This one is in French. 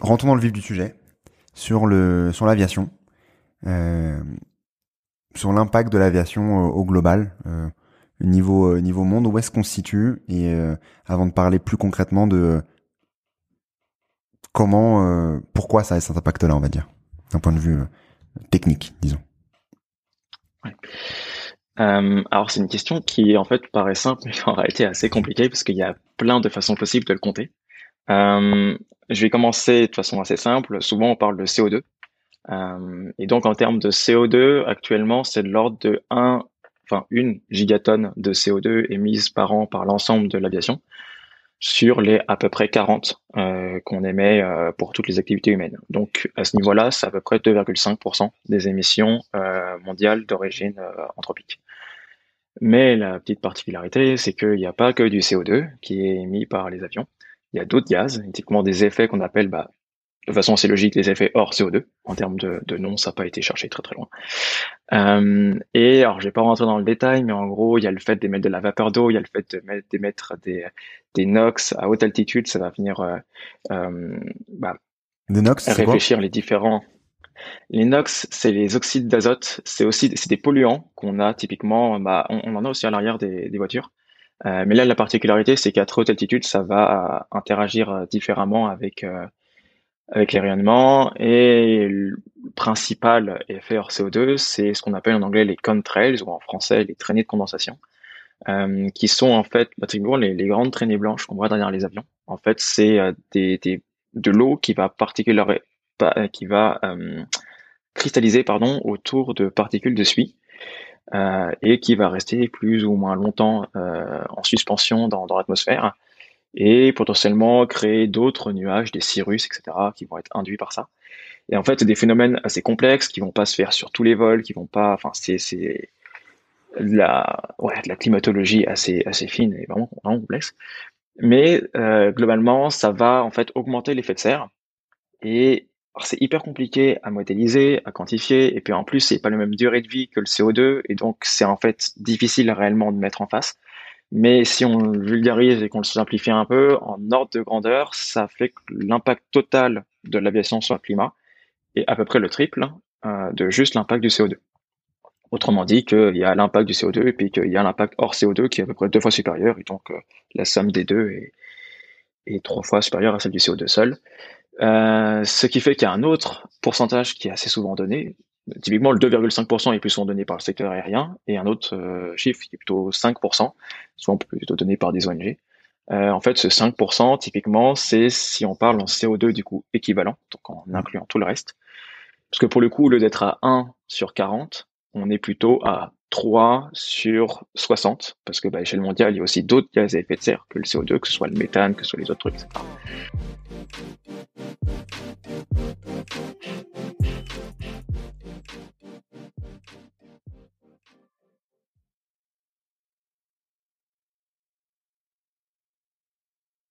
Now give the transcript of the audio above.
Rentrons dans le vif du sujet sur sur l'aviation, euh, sur l'impact de l'aviation au, global, euh, niveau niveau monde, où est-ce qu'on se situe et avant de parler plus concrètement de comment, pourquoi ça a cet impact-là, on va dire, d'un point de vue technique, disons. Euh, alors c'est une question qui en fait paraît simple mais en réalité assez compliquée parce qu'il y a plein de façons possibles de le compter. Euh, je vais commencer de façon assez simple. Souvent on parle de CO2. Euh, et donc en termes de CO2, actuellement c'est de l'ordre de 1, enfin une gigatonne de CO2 émise par an par l'ensemble de l'aviation sur les à peu près 40 euh, qu'on émet euh, pour toutes les activités humaines. Donc à ce niveau-là, c'est à peu près 2,5% des émissions euh, mondiales d'origine anthropique. Mais la petite particularité, c'est qu'il n'y a pas que du CO2 qui est émis par les avions. Il y a d'autres gaz, typiquement des effets qu'on appelle bah, de façon assez logique les effets hors CO2. En termes de, de nom, ça n'a pas été cherché très très loin. Euh, et alors, je vais pas rentrer dans le détail, mais en gros, il y a le fait d'émettre de la vapeur d'eau, il y a le fait d'émettre des, des NOx à haute altitude, ça va venir euh, euh, bah, des NOx, réfléchir les différents. Les NOx, c'est les oxydes d'azote, c'est aussi c'est des polluants qu'on a typiquement, bah, on, en a aussi à l'arrière des, voitures. Euh, mais là, la particularité, c'est qu'à trop haute altitude, ça va interagir différemment avec avec les rayonnements. Et le principal effet hors CO2, c'est ce qu'on appelle en anglais les contrails, ou en français les traînées de condensation, euh, qui sont en fait les, les, grandes traînées blanches qu'on voit derrière les avions. En fait, c'est euh, des, de l'eau qui va particulièrement qui va euh, cristalliser pardon autour de particules de suie euh, et qui va rester plus ou moins longtemps euh, en suspension dans, dans l'atmosphère et potentiellement créer d'autres nuages, des cirrus, etc., qui vont être induits par ça. Et en fait, c'est des phénomènes assez complexes qui vont pas se faire sur tous les vols, qui vont pas, enfin, c'est, la, ouais, de la climatologie assez, assez fine et vraiment, vraiment complexe. Mais euh, globalement, ça va en fait augmenter l'effet de serre. Et c'est hyper compliqué à modéliser, à quantifier, et puis en plus, c'est pas la même durée de vie que le CO2, et donc c'est en fait difficile réellement de mettre en face. Mais si on vulgarise et qu'on le simplifie un peu, en ordre de grandeur, ça fait que l'impact total de l'aviation sur le climat est à peu près le triple euh, de juste l'impact du CO2. Autrement dit, qu'il y a l'impact du CO2 et puis qu'il y a l'impact hors CO2 qui est à peu près deux fois supérieur, et donc euh, la somme des deux est, trois fois supérieure à celle du CO2 seul. Euh, ce qui fait qu'il y a un autre pourcentage qui est assez souvent donné, Typiquement, le 2,5% est plus souvent donné par le secteur aérien et un autre euh, chiffre qui est plutôt 5%, souvent plutôt donné par des ONG. Euh, en fait, ce 5%, typiquement, c'est si on parle en CO2 du coup équivalent, donc en incluant tout le reste. Parce que pour le coup, au lieu d'être à 1 sur 40, on est plutôt à 3 sur 60, parce que bah, à l'échelle mondiale, il y a aussi d'autres gaz à effet de serre que le CO2, que ce soit le méthane, que ce soit les autres trucs, etc.